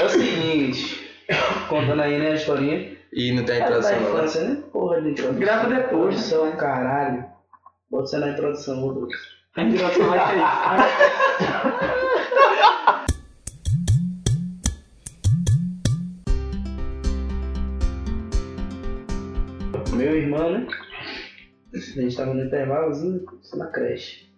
É o seguinte, contando aí, né, a historinha. E não tem a introdução, não. infância, né? Porra de introdução. Grava depois. Introdução, caralho. Bota você na introdução, ô Douglas. A introdução vai ser isso. Meu irmão, né? A gente tava no intervalozinho, na creche.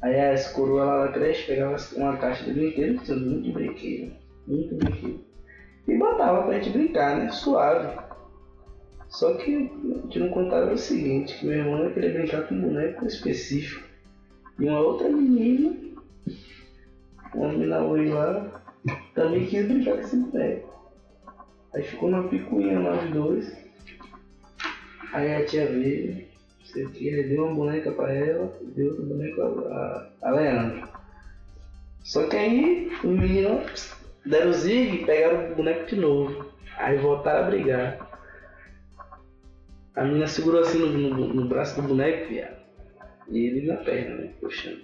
Aí as coroas lá da creche pegavam uma caixa de brinquedo, tinha muito brinquedo, muito brinquedo. E botava pra gente brincar, né? Suave. Só que a gente não contava o seguinte, que meu irmão ia querer brincar com um boneco específico. E uma outra menina, uma menina oi lá, também quis brincar com esse boneco. Aí ficou uma picuinha nós dois. Aí a tia veio, sei o que, deu uma boneca pra ela, deu outra boneca a, a Leandro. Só que aí os meninos deram o zig e pegaram o boneco de novo. Aí voltaram a brigar. A menina segurou assim no, no- no braço do boneco, viado. E ele na perna, né? Puxando.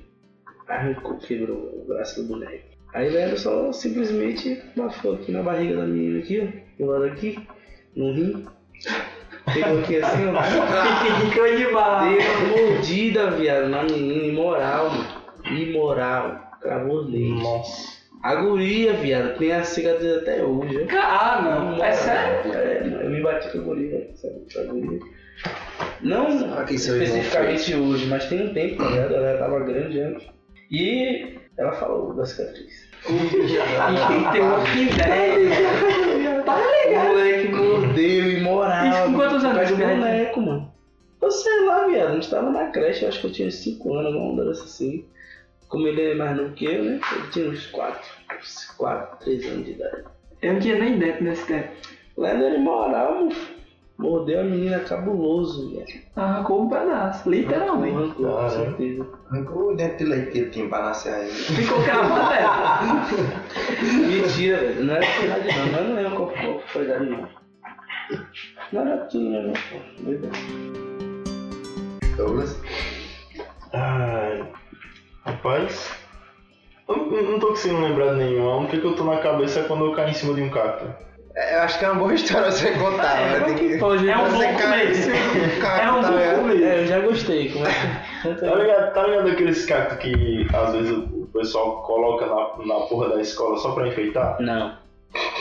Arrancou, quebrou o braço do boneco. Aí Leandro só simplesmente bafou aqui na barriga da menina aqui, ó. Do lado aqui, no rim. Pegou aqui assim, ó. Ficou. Deu uma mordida, viado, na menina, imoral, mano. Imoral. Cravou dentes. Nossa. A guria, viado, tem a cicatriz até hoje. Ah, não. É sério? É, eu me bati com a guria, sabe? Com a guria. Não Ah, especificamente hoje, mas tem um tempo, tá ligado? Ela já tava grande antes. E ela falou da cicatriz. E tem uma ideia. Tá O ligado? moleque mordeu. E com quantos anos moleque? boneco, mano. Eu sei lá, viado. A gente tava na creche, eu acho que eu tinha 5 anos, uma onda dessa assim. Como ele é mais novo que eu, né? Ele tinha uns 4, 4, 3 anos de idade. Eu não tinha nem dentro nesse tempo. Leandro era imoral, moço. Mordeu a menina cabuloso, velho. Arrancou um pedaço, literalmente. Arrancou, com Caramba. certeza. Arrancou o dente de leite que ele tinha pra nascer aí. Ficou cravado dela. Mentira, velho. Não era verdade não, mas não lembro qual, foi a idade não. Não era não, pô. Verdade. Douglas? Ai, rapaz, eu não não tô conseguindo lembrar de nenhum. A única que eu tô na cabeça é quando eu caí em cima de um cacto. É, Eu acho que é uma boa história você contar, É, né? Tem que... Pode É um bom começo. cacto, É um tá bom começo. É, eu já gostei. Como é que... Tá ligado, tá ligado aqueles cactos que às vezes o pessoal coloca na, na porra da escola só pra enfeitar? Não.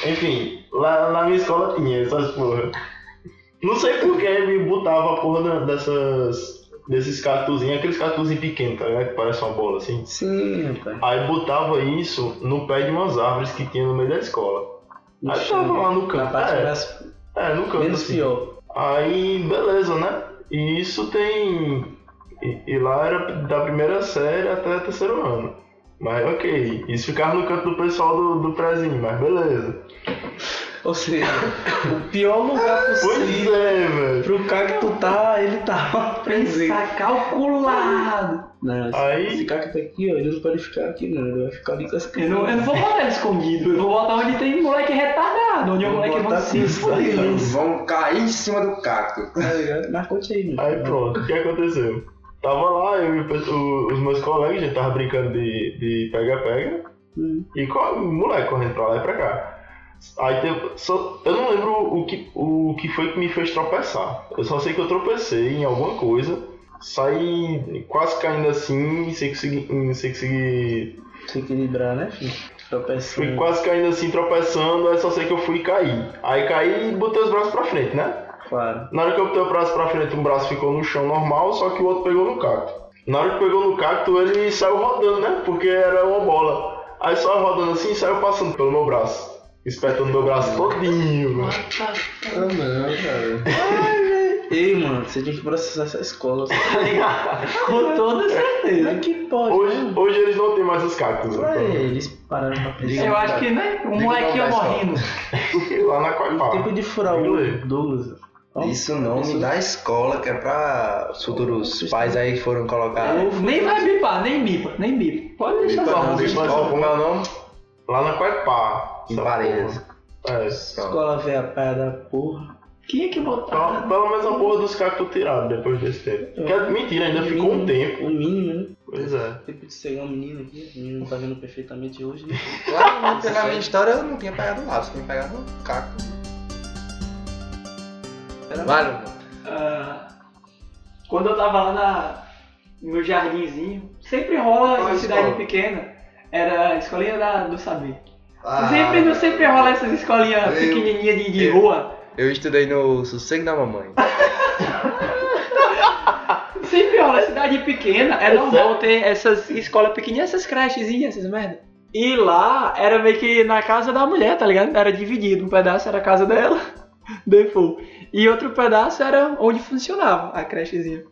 Enfim, lá na minha escola tinha essas porra. Não sei por que me botava a porra dessas. Desses cactuzinhos, aqueles cactuzinhos pequenos, tá ligado? Que parece uma bola assim. Sim, rapaz. Aí botava isso no pé de umas árvores que tinha no meio da escola. No Aí chão, tava lá no Na canto. parte É, das... é, no canto. menos assim. pior. Aí, beleza, né? E isso tem. E, e lá era da primeira série até terceiro ano. Mas ok, isso ficava no canto do pessoal do, do prezinho, mas beleza. Ou seja, o pior lugar Pois possível é, velho. pro cacto tá, ele tava presente. Tá calculado. Não, esse, Aí- esse cacto tá aqui, ó, ele não pode ficar aqui não, ele vai ficar ali com as Eu não, eu não vou botar ele escondido. Eu vou botar onde tem moleque retardado. Onde o moleque vai se assim, fuder. Vão cair em cima do cacto. Tá ligado? Mas conte aí, mano. Aí pronto, o que aconteceu? Tava lá, eu e o os meus colegas, a gente tava brincando de de pega-pega. Hum. E o moleque correndo pra lá e pra cá. Aí teve, só, eu não lembro o que, o que foi que me fez tropeçar. Eu só sei que eu tropecei em alguma coisa, saí quase caindo assim, sem conseguir, sem conseguir Se equilibrar, né, filho? Tropeçando. Fui quase caindo assim, tropeçando, aí só sei que eu fui cair. Aí caí e botei os braços pra frente, né? Claro. Na hora que eu botei o braço pra frente, um braço ficou no chão normal, só que o outro pegou no cacto. Na hora que pegou no cacto, ele saiu rodando, né? Porque era uma bola. Aí só rodando assim e saiu passando pelo meu braço. Espetando meu braço todinho, mano. Ah, não, cara. Ei, mano, você tinha que processar essa escola. Tá ligado? Com toda certeza. É que pode, Hoje, né? hoje eles não têm mais os cactos. Ué, né? eles pararam pra pensar. Eu acho que, né? Um molequinho morrendo. Lá na Coipá. Tempo de furar o. Douglas. Isso o nome Isso- da escola, que é pra os futuros pais aí que foram colocar. Nem vai bipar, nem bipa, nem bipa. Pode deixar só. Não, bicho, mas- Qual como é o nome? Lá na Coipá. Em Parelhas. É. Escola velha da porra. Quem é que botar? Pelo pelo menos a porra dos cactos tiraram depois desse tempo. Porque, é mentira, ainda O ficou um mínimo- tempo. O mínimo, né? Pois é. Tipo de ser um menino aqui, o menino não tá vendo perfeitamente hoje, né? Claro, pela minha história eu não tinha pegado o lápis, tinha pegado um caco. Vale, mano. Ah, quando eu tava lá na, no meu jardinzinho, sempre rola Qual em cidade escola? pequena, era a escolinha da- do saber. Ah, sempre, não sempre rola essas escolinhas Eu- pequenininhas de, de eu- rua. Eu estudei no Sossego da Mamãe. Sempre rola, cidade pequena, é normal ter essas escolas pequenininhas, essas crechezinhas, essas merda. E lá era meio que na casa da mulher, tá ligado? Era dividido. Um pedaço era a casa dela, default. E outro pedaço era onde funcionava a crechezinha.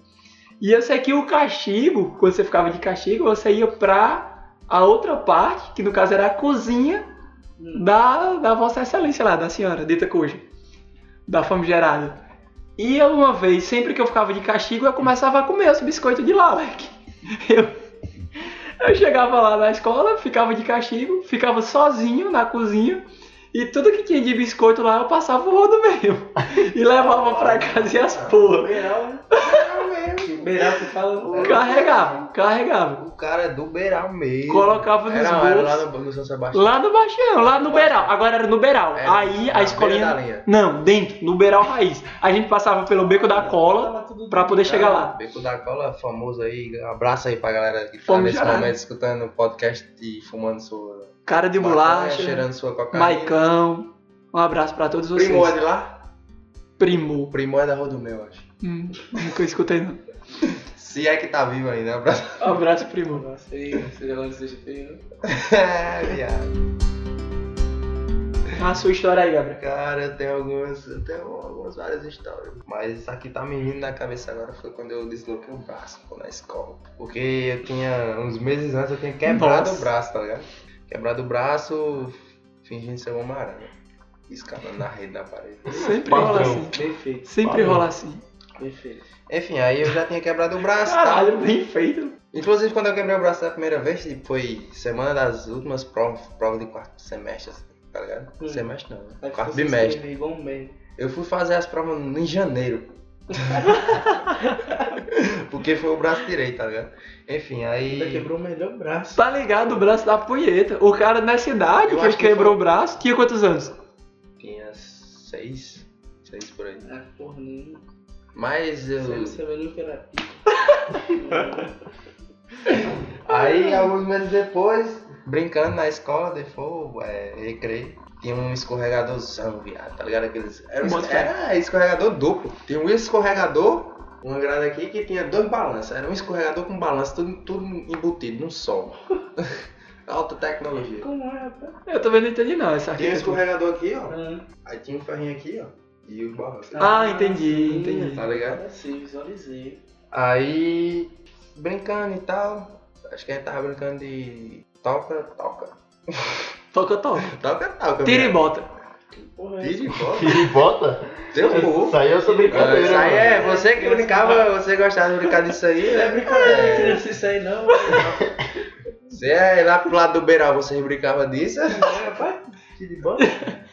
E eu sei que o castigo, quando você ficava de castigo, você ia pra a outra parte, que no caso era a cozinha da, da Vossa Excelência lá, da senhora, dita cuja. Da famigerada. E eu, uma vez, sempre que eu ficava de castigo, eu começava a comer os biscoitos de lá, moleque. Eu, eu chegava lá na escola, ficava de castigo, ficava sozinho na cozinha. E tudo que tinha de biscoito lá, eu passava o rodo mesmo. E levava pra casa e as porra. Beiral, né? Que fala. Carregava, carregava. O cara é do Beiral mesmo. Colocava nos Era, era lá bolsos. no, no São Sebastião. Lá no Baixão, lá no Beiral. Agora era no Beiral. Era Aí na a escolinha. beira da linha. Não, dentro, no Beiral Raiz. A gente passava pelo beco da cola pra poder chegar lá. Beco da Cola, famoso aí. Abraço aí pra galera que tá Fomos nesse já. momento escutando o podcast e fumando sua Cara de bolacha, cheirando sua cocaína. Maicão. Um abraço pra todos vocês. Primo é de lá? Primo. Primo é da Rua do Meu, acho. Hum, nunca escutei não. Se é que tá vivo ainda, um abraço. Um abraço, primo. Nossa, feio, seja lá onde seja feio. né? é, viado. A sua história aí, Gabriel. Cara, eu tenho algumas, eu tenho algumas várias histórias. Mas essa aqui tá me vindo na cabeça agora foi quando eu desloquei o braço pô, na escola. Porque eu tinha, uns meses antes eu tinha quebrado Nossa. o braço, tá ligado? Quebrado o braço, fingindo ser uma aranha. Escalando na rede, na parede. Sempre Padrão. rola assim. Perfeito, Sempre Padrão. rola assim. perfeito. Enfim, aí eu já tinha quebrado o braço tal. Caralho, bem feito. Inclusive, quando eu quebrei o braço da primeira vez, tipo, foi semana das últimas provas, prova de quarto semestre, assim, tá ligado? Hum. Semestre não, né? Quarto bimestre. Eu fui fazer as provas em janeiro. Porque foi o braço direito, tá ligado? Enfim, Ainda aí. quebrou o melhor braço. Tá ligado o braço da punheta. O cara nessa idade, que quebrou foi- o braço, tinha quantos anos? Tinha seis. Seis por aí. Ah, porra nenhuma. Mas eu. Você, vai no terapia. Aí, alguns meses depois, brincando na escola, depois, é, recreio, tinha um escorregadorzão, viado, tá ligado? Aqueles, era, um, fé. era escorregador duplo. Tinha um escorregador, uma grade aqui que tinha dois balanços. Era um escorregador com balanço, tudo, tudo embutido num só. Alta tecnologia. Como é, rapaz? Eu também não entendi não essa Tinha um escorregador aqui, ó. Ah, Aí tinha um ferrinho aqui, ó. E os balanços. Ah, entendi, sim. entendi. Tá ligado? Agora sim, visualizei. Aí, brincando e tal. Acho que a gente tava brincando de toca, toca. Toca, toca. Toca, toca. Tira e bota. Que porra é Tira e bota. Tira e bota? Deu cu. Isso aí é essa brincadeira. Isso aí é, você que brincava, você gostava de brincar disso aí, Não é né? brincadeira, É. criança, isso aí não. Você é lá pro lado do Beiral, você brincava disso? É, rapaz, tira e bota.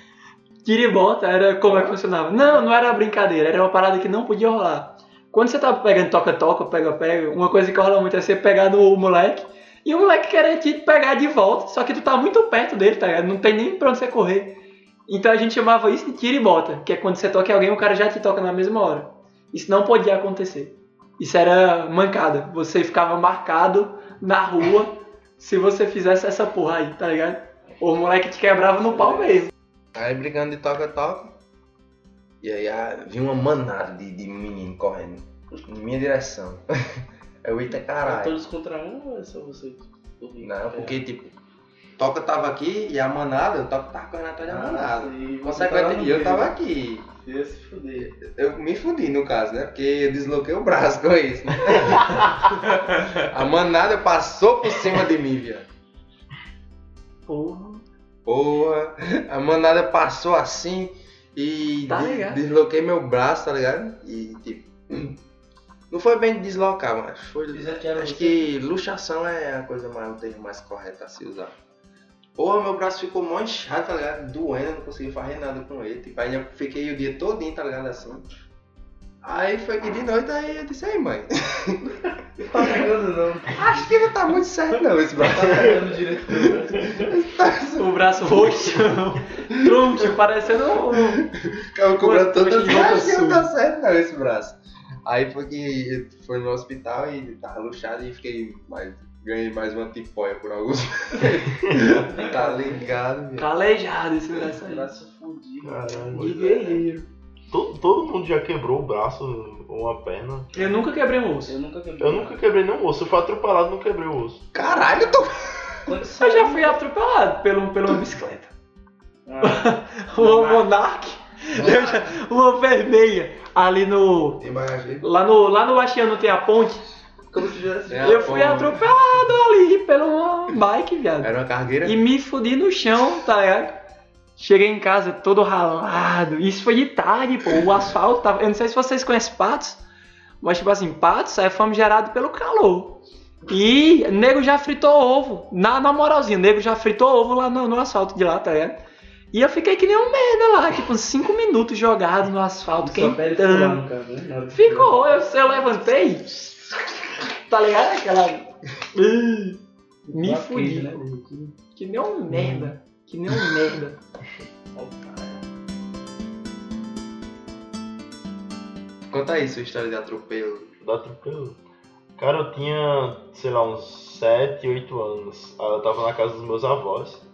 Tira e bota era como é que funcionava. Não, não era brincadeira, era uma parada que não podia rolar. Quando você tá pegando toca-toca, pega-pega, uma coisa que rola muito é você pegar no moleque e o moleque querer te pegar de volta, só que tu tá muito perto dele, tá ligado? Não tem nem pra onde você correr. Então a gente chamava isso de tira e bota, que é quando você toca em alguém, o cara já te toca na mesma hora. Isso não podia acontecer. Isso era mancada. Você ficava marcado na rua se você fizesse essa porra aí, tá ligado? O moleque te quebrava no pau mesmo. Aí brincando de toca-toca. E aí ah, vi uma manada de, de menino correndo em minha direção. Eu eita É caralho. todos contra um ou é só você? Não, porque tipo, toca tava aqui e a manada, o toca tava correndo atrás da manada. Consequentemente, e eu tava aqui. Ia se fuder. Eu me fudi no caso, né? Porque eu desloquei o braço com isso. Né? a manada passou por cima de mim, viado. Porra. Porra, a manada passou assim e Tá de- desloquei meu braço, tá ligado? E tipo. Não foi bem deslocar, mas foi. Acho que luxação é a coisa mais, o termo mais correto a se usar. Porra, meu braço ficou mó inchado, tá ligado? Doendo, não conseguia fazer nada com ele. Tipo, eu fiquei o dia todinho, tá ligado? Assim. Aí foi que de noite, aí eu disse, aí mãe, Não tá pegando não. acho que não tá muito certo não esse braço. Tá pegando direito. O braço roxo, troncho, parecendo um... Eu cobrando Coxa todo de dia, roupa não tá certo não esse braço. Aí foi que fui no hospital e tava luxado e fiquei mais. Ganhei mais uma tipóia por alguns tá ligado, velho. calejado esse braço aí. Braço fudido. Guerreiro. Todo, todo mundo já quebrou o braço ou uma perna. Eu nunca quebrei um osso. Eu nunca quebrei. Eu nunca quebrei nenhum osso. Eu fui atropelado e não quebrei o osso. Caralho, eu tô. Eu já fui atropelado pelo, pela uma bicicleta. Ah, Uma Monark. Já, uma vermelha. Ali no. Lá no, lá no Lachiano tem a ponte. como se tivesse. É. eu fui porra. atropelado ali uma bike, viado. Era uma cargueira? E me fudi no chão, tá ligado? Cheguei em casa todo ralado. Isso foi de tarde, pô. O asfalto tava. Eu não sei se vocês conhecem Patos, mas tipo assim, Patos é famigerado pelo calor. E nego já fritou ovo. Na, na moralzinha, nego já fritou ovo lá no, no asfalto de lá, tá ligado? E eu fiquei que nem um merda lá, tipo, cinco minutos jogado no asfalto, quentando. né? Ficou, eu, eu levantei. Tá ligado? Aquela. Me fudi. queijo, né? Que nem um merda. Que nem um merda. Conta aí sua história de atropelo. Da atropelo. Cara, eu tinha, sei lá, uns 7, 8 anos. Eu tava na casa dos meus avós.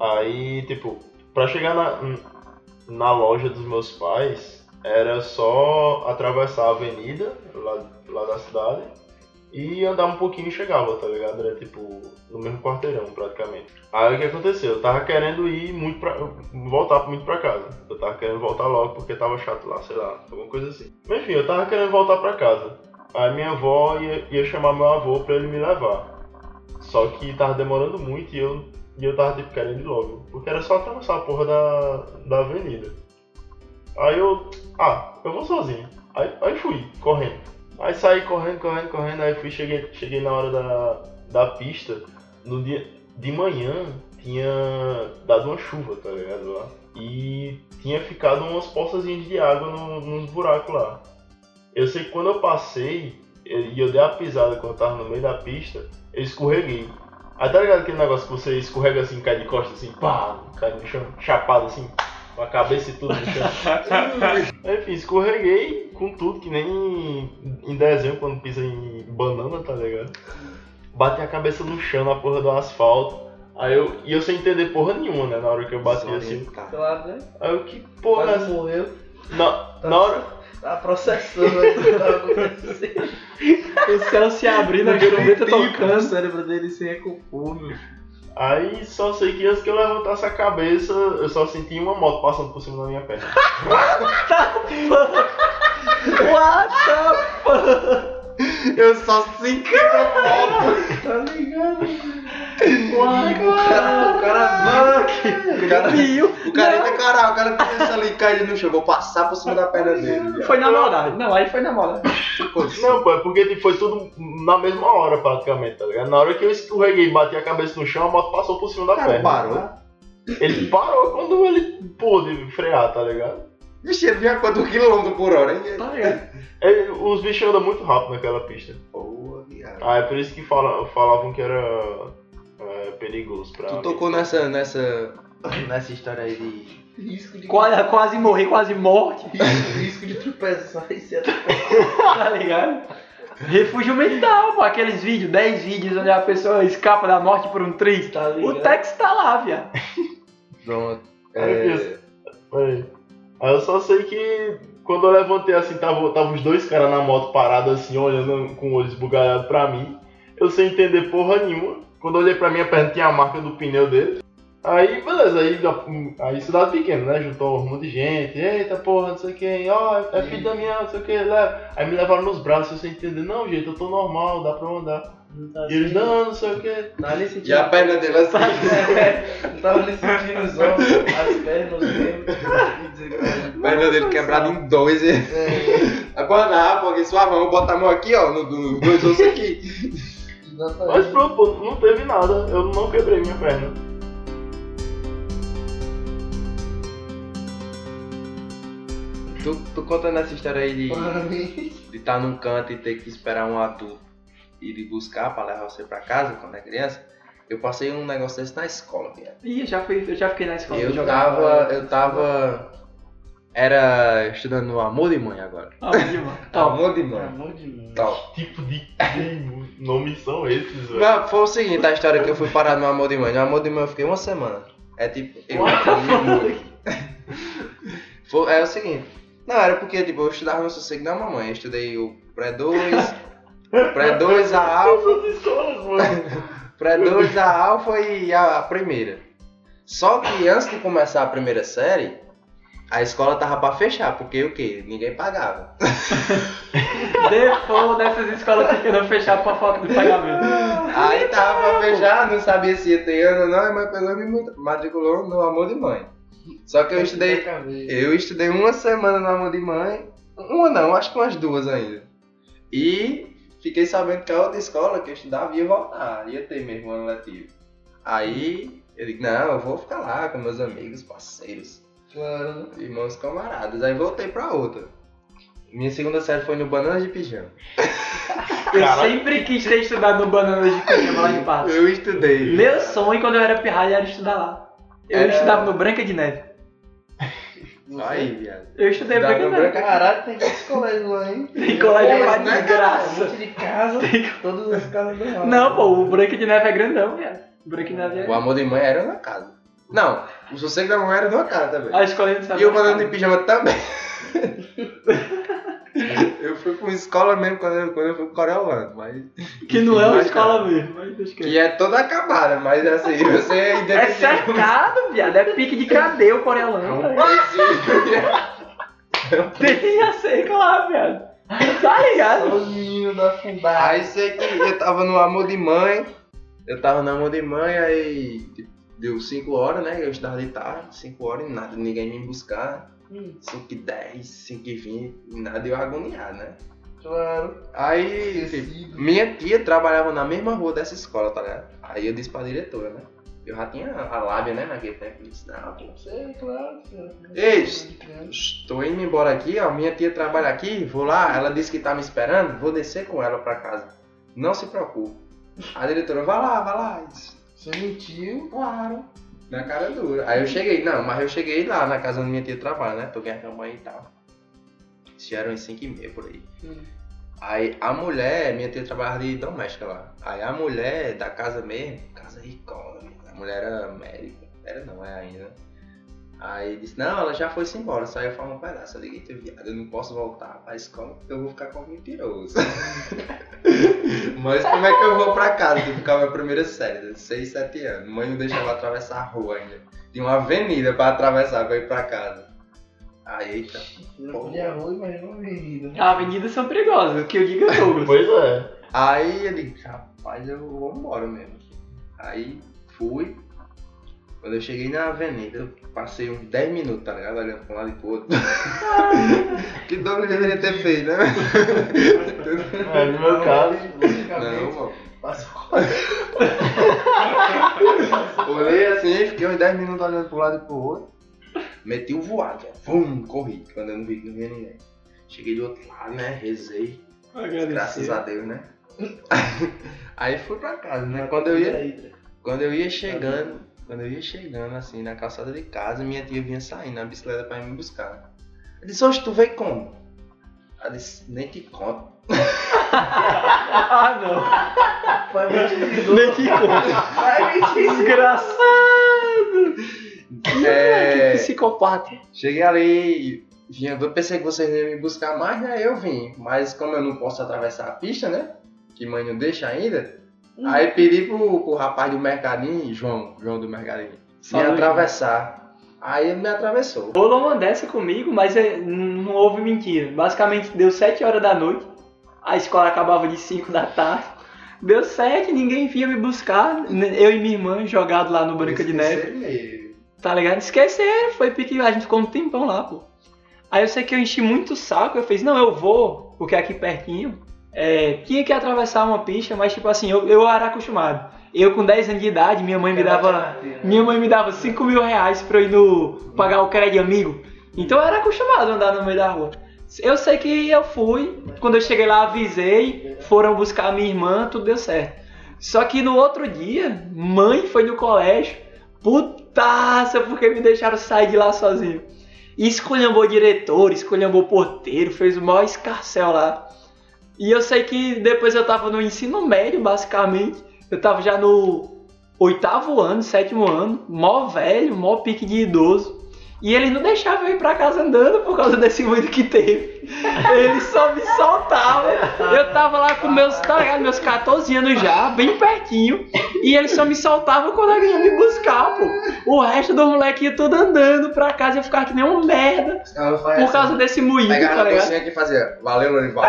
Aí, tipo, pra chegar na, na loja dos meus pais, era só atravessar a avenida lá, lá da cidade e andar um pouquinho e chegava, tá ligado? Era tipo no mesmo quarteirão praticamente. Aí o que aconteceu? Eu tava querendo ir muito pra. voltar muito pra casa. Eu tava querendo voltar logo porque tava chato lá, sei lá, alguma coisa assim. Mas enfim, eu tava querendo voltar pra casa. Aí minha avó ia, ia chamar meu avô pra ele me levar. Só que tava demorando muito e eu, e eu tava tipo querendo ir logo. Porque era só atravessar a porra da, da avenida. Aí eu. Ah, eu vou sozinho. Aí, aí fui, correndo. Aí saí correndo, correndo, correndo, aí fui, cheguei, cheguei na hora da, da pista. No dia de manhã tinha dado uma chuva, tá ligado? Lá. E tinha ficado umas poçazinhas de água no- nos buracos lá. Eu sei que quando eu passei e eu dei a pisada quando eu tava no meio da pista, eu escorreguei. Aí tá ligado aquele negócio que você escorrega assim, cai de costas assim, pá, cai no chão, chapado assim, com a cabeça e tudo no chão. Enfim, escorreguei com tudo, que nem em desenho quando pisa em banana, tá ligado? Bati a cabeça no chão, na porra do asfalto. Aí eu, e eu sem entender porra nenhuma, né, na hora que eu bati assim. Claro, né? Aí eu, que porra é Quase essa? morreu. Na, na hora... Tá processando o que tava acontecendo. O céu se abrindo, a O tocando. cérebro dele se reconforme. Aí só sei que antes que eu levantasse a cabeça, eu só senti uma moto passando por cima da minha perna. What the fuck? Eu só senti a moto. Tá ligado? What O cara, o cara O cara, Viu? o cara ainda caralho, o cara tem isso ali caído no chão, vou passar por cima da perna dele. Foi na maldade. Não, aí foi na assim. Não, pô, é porque tipo, foi tudo na mesma hora praticamente, tá ligado? Na hora que eu escorreguei e bati a cabeça no chão, a moto passou por cima da O cara perna. parou. Ele parou quando ele pôde frear, tá ligado? Vixe, ele vinha a quanto quilômetro por hora, hein? Tá ligado? Ele- os bichos andam muito rápido naquela pista. Boa, viado. Ah, é por isso que fala- falavam que era perigoso pra. Tu tocou nessa, nessa, nessa história aí de... Risco de, Quase, quase morri, quase morte. risco, risco de tropeçar e ser Tá ligado? Refúgio mental, pô. Aqueles vídeos, 10 vídeos onde a pessoa escapa da morte por um triz. Tá O ligado? Tex tá lá, viado. Pronto. Aí É. Aí eu só sei que quando eu levantei assim, tava, tava os dois caras na moto parados assim, olhando com o olho esbugalhado pra mim. Eu sem entender porra nenhuma. Quando eu olhei pra minha perna tinha a marca do pneu dele. Aí, beleza, aí, aí cidade pequena, né? Juntou um monte de gente, eita porra, não sei quem, ó, é filho da minha, não sei o que, leva. Aí me levaram nos braços, sem entender, não, gente, eu tô normal, dá pra andar. Não tá E eles, assim, não, não sei o que. Tá nem sentindo. E a perna dele assim. Não tava nem sentindo os ombros, as pernas, os dedos. A perna dele quebrada em dois. É, Agora na porque suavão, bota a mão aqui, ó, no- nos dois ossos aqui. Exatamente. Mas pronto, não teve nada. Eu não quebrei minha perna. Tu, tu contando essa história aí de estar tá num canto e ter que esperar um adulto e de buscar para levar você para casa quando é criança, eu passei um negócio desse na escola, viado. Ih, eu já, fui, eu já fiquei na escola. Eu jogava, tava, eu tava. Era estudando Amor de Mãe agora. Amor de Mãe. Amor de Mãe. Amor de Mãe. Tal. Tipo de nomes são esses, velho? Mas foi o seguinte, a história que eu fui parar no Amor de Mãe. No Amor de Mãe eu fiquei uma semana. É tipo. Eu? Foi- é o seguinte. Não, era porque tipo, eu estudava no sossego da mamãe. Eu estudei o pré-2, pré-2 a alfa, Essas escolas, mano. pré-2 a alfa e a primeira. Só que antes de começar a primeira série, a escola tava pra fechar, porque o quê? Ninguém pagava. Default dessas escolas pequenas fechadas por falta de pagamento. Aí tava pra fechar, não sabia se ia ter ano ou não, mas pegou e me matriculou no Amor de Mãe. Só que eu estudei Eu estudei uma semana no Amor de Mãe. Uma não, acho que umas duas ainda. E fiquei sabendo que a outra escola que eu estudava ia voltar, ia ter mesmo ano letivo. Aí eu digo, não, eu vou ficar lá com meus amigos, parceiros, Claro. irmãos camaradas. Aí voltei pra outra. Minha segunda série foi no Bananas de Pijama. Eu sempre quis ter estudado no Banana de Pijama lá de Pato. Eu estudei. Meu sonho quando eu era pirralho era estudar lá. Eu Era- estudava no Branca de Neve. Aí, viado. Eu estudei Dá Branca de no Neve. Branca- Caralho, tem vários colégios lá, hein? Tem colégio Pô, pra mas não é Um desgraça. monte de casa, todas as casas do lado. Não, pô, o Branca de Neve é grandão, viado. O Branca de Neve O é... Amor de Mãe era na casa. Não, o Sossego da Mãe era numa casa também. A escola não sabe. E o Banana de Pijama também. eu fui pra uma escola mesmo quando eu, quando eu fui pro Coriolano, mas. Que não é uma escola cara, mesmo, mas deixa que Que é toda acabada, mas assim, você É identifica. cercado, viado. É pique de cadeia o coreano. Tem a seca lá, viado. Tá ligado? Meninos da fundada. Aí sei que eu tava no amor de mãe, eu tava no amor de mãe, aí tipo, deu 5 horas, né? Eu estudava de tarde, 5 horas e nada, ninguém me buscar. Hum, 5 e 10, 5 e 20, nada eu agoniado, né? claro. Aí, tipo, minha tia trabalhava na mesma rua dessa escola, tá ligado? Aí eu disse pra diretora, né? Eu já tinha a lábia, né, naquele tempo. Eu disse, não, pô, Sei, claro. Ei. Estou indo embora aqui, ó. Minha tia trabalha aqui, vou lá. Ela disse que tá me esperando, vou descer com ela pra casa. Não se preocupe. A diretora, vai lá, vai lá. Eu disse, Você mentiu? Claro. Na cara dura. Aí eu cheguei, não, mas eu cheguei lá na casa onde minha tia trabalha, né? Toquei a campanha e tal. Isso eram em 5 e meia por aí. Hum. Aí a mulher, minha tia trabalhava de doméstica lá. Aí a mulher da casa mesmo, casa ricona, a mulher era médica. Era não, é ainda. Aí disse, não, ela já foi-se embora, saiu falando um pedaço. Eu liguei, teu viado, eu não posso voltar pra escola porque eu vou ficar com mentiroso. Mas como é que eu vou pra casa? Eu ficava na primeira série, 6, 7 anos. Mãe não deixava atravessar a rua ainda. Tinha uma avenida pra atravessar pra ir pra casa. Aí, eita. Não podia rua, mas uma avenida. As avenidas são perigosas, o que eu digo é Douglas. Pois é. Aí eu digo, rapaz, eu vou embora mesmo. Aí fui. Quando eu cheguei na avenida, eu passei uns 10 minutos, tá ligado? Olhando pra um lado e pro outro. que Douglas deveria ter feito, né? É, no meu caso. Não, mano. Passou. Olhei assim, fiquei uns 10 minutos olhando pro lado e pro outro. Meti o voado. Vum, corri. Quando eu não vi que não via ninguém. Cheguei do outro lado, né? Rezei. Graças a Deus, né? Aí fui pra casa, né? Quando eu ia. Quando eu ia chegando, quando eu ia chegando assim na calçada de casa, minha tia vinha saindo na bicicleta pra ir me buscar. Eu disse, hoje tu veio como? Ela disse, nem te conto. Ah, não. Foi muito Nem te conto. Desgraçado. É, Que psicopata. cheguei ali, vinha, eu pensei que vocês iam me buscar mais, né? Eu vim. Mas como eu não posso atravessar a pista, né? Que mãe não deixa ainda. Aí pedi pro, pro rapaz do mercadinho, João, João do mercadinho, me atravessar. Aí ele me atravessou. Rolou uma dessa comigo, mas é- não houve mentira. Basicamente deu 7 horas da noite, a escola acabava de 5 da tarde. Deu 7, ninguém vinha me buscar. Eu e minha irmã jogado lá no Branca de Neve. Tá ligado? Esqueceram, foi pique, a gente ficou um tempão lá, pô. Aí eu sei que eu enchi muito o saco, eu fiz, não, eu vou, porque é aqui pertinho. É, tinha que atravessar uma pista, mas tipo assim, eu, eu era acostumado. Eu com 10 anos de idade, minha mãe me dava. Minha mãe me dava 5 mil reais pra eu ir no. pagar o crédito amigo. Então eu era acostumado a andar no meio da rua. Eu sei que eu fui, quando eu cheguei lá avisei, foram buscar minha irmã, tudo deu certo. Só que no outro dia, mãe foi no colégio, putaça, porque me deixaram sair de lá sozinho. E escolhambou diretor, escolhambou porteiro, fez o maior escarcel lá. E eu sei que depois eu tava no ensino médio, basicamente. Eu tava já no oitavo ano, sétimo ano, mó velho, mó pique de idoso. E ele não deixava eu ir pra casa andando por causa desse ruído que teve. Ele só me soltava. Eu tava lá com meus, tá ligado? Meus 14 anos já, bem pertinho. E ele só me soltava quando alguém ia me buscar, pô. O resto do moleque tudo andando pra casa e eu ficava que nem um merda. Por causa desse moído, tá ligado? docinha que fazia, valeu, Lorival.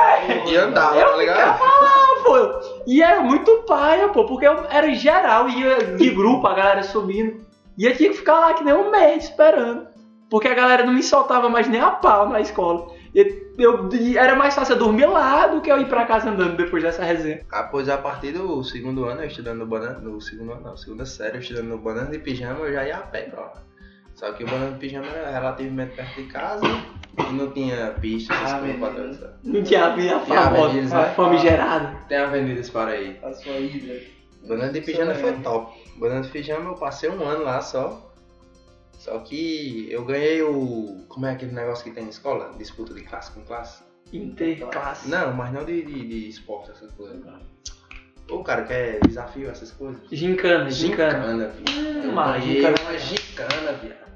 E andava, Eu tá ligado? ficava lá, pô. E era muito paia, pô, porque eu era geral, ia de grupo, a galera subindo. E eu tinha que ficar lá que nem um mês esperando. Porque a galera não me soltava mais nem a pau na escola. E eu, e era mais fácil eu dormir lá do que eu ir pra casa andando depois dessa resenha. Ah, pois a partir do segundo ano, eu estudando no banana, no segundo ano, não, segunda série, eu estudando no banana de pijama, eu já ia a pé pra lá. Só que o banana de pijama era relativamente perto de casa e não tinha pista, essas Ah, coisas pra menino. dançar. Não tinha a minha Tinha avenidas, famosa, a né? famigerada. Tem avenidas para aí. A sua ida. Banana de pijama foi top. Banana de pijama eu passei um ano lá só. Só que eu ganhei o. Como é aquele negócio que tem na escola? Disputa de classe com classe? Interclasse. Não, mas não de, de, de esporte, essas coisas. Pô, cara, quer desafio, essas coisas? Gincana, gincana. Gincana, viado. Uma Eu gincana. uma gincana, viado.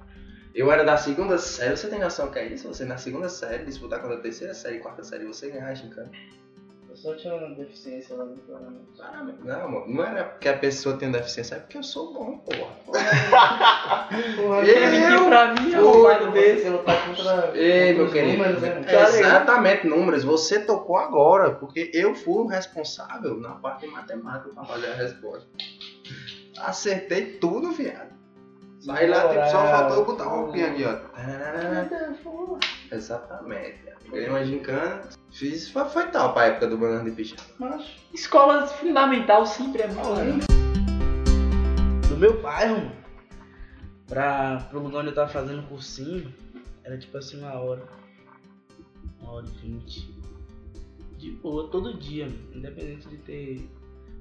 Eu era da segunda série, você tem noção que é isso? Você na segunda série, disputar contra a terceira série, quarta série, você ganhar a gincana. Eu só tinha uma deficiência lá no programa. Não, mano, não era porque a pessoa tem deficiência, é porque eu sou bom, porra. Porra, Ele mentiu pra mim, Foi, o pai do você desse. lutar contra Ei, meu querido. números, né? Tá ligado? Exatamente, números. Você tocou agora, porque eu fui o responsável na parte de matemática pra fazer a resposta. Acertei tudo, viado. Saí lá, tipo, só faltou eu botar um roupinha aqui, ó. Exatamente. Ganhei uma gincana. Fiz, foi, foi top a época do banana de pijama. Mas, Escola fundamental sempre é boa. né? do meu bairro, mano, pra, pro lugar onde eu tava fazendo cursinho, era tipo assim uma hora. Uma hora e vinte. De boa, todo dia, independente de ter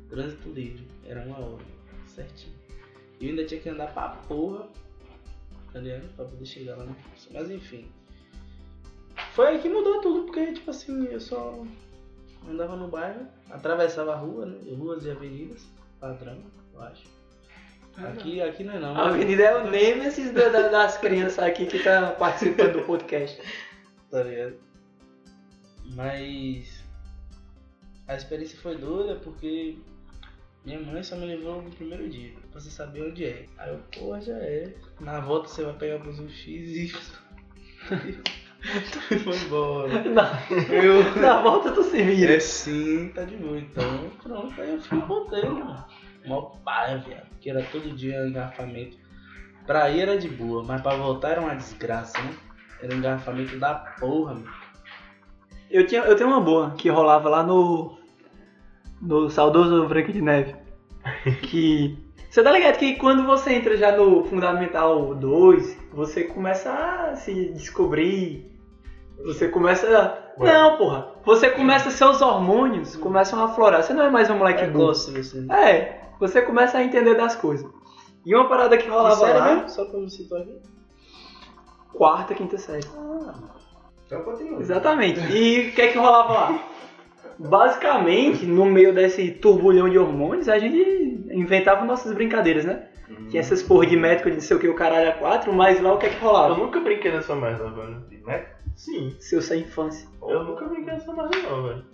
trânsito livre. Era uma hora, certinho. E eu ainda tinha que andar pra porra, tá ligado? Pra poder chegar lá no curso. Mas enfim. Foi aí que mudou tudo, porque tipo assim, eu só andava no bairro, atravessava a rua, né? Ruas e avenidas, padrão, eu acho. Aqui, aqui não é não. A avenida é o Nemesis da- da- das crianças aqui que tá participando do podcast. tá ligado? Mas a experiência foi doida porque minha mãe só me levou no primeiro dia, pra você saber onde é. Aí eu, porra, já é. Na volta você vai pegar pro X e. e foi embora. Na, Eu. na volta tu se vira. É sim, tá de boa. Então, pronto, aí eu fui botando, mano. Mó pai, viado. Que era todo dia engarrafamento. Pra ir era de boa, mas pra voltar era uma desgraça, né? Era um engarrafamento da porra, mano. Eu, tinha, eu tenho uma boa que rolava lá no. No saudoso Branco de Neve. Que. Você tá ligado que quando você entra já no Fundamental 2, você começa a se descobrir. Você começa. a- Ué. Não, porra. Você começa. Seus hormônios começam a aflorar. Você não é mais um moleque É doce você. É, você começa a entender das coisas. E uma parada que rolava Sério lá, mesmo? Só pra me citar aqui? quarta, quinta série. Então continua. Exatamente. E o que é que rolava lá? Basicamente, no meio desse turbulhão de hormônios, a gente inventava nossas brincadeiras, né? Tinha essas porra de médico de não sei o que, o caralho a quatro, mas lá o que é que Eu rolava? nunca brinquei nessa merda, velho. Né? Sim. Seu sem infância. Eu nunca brinquei nessa merda não, velho.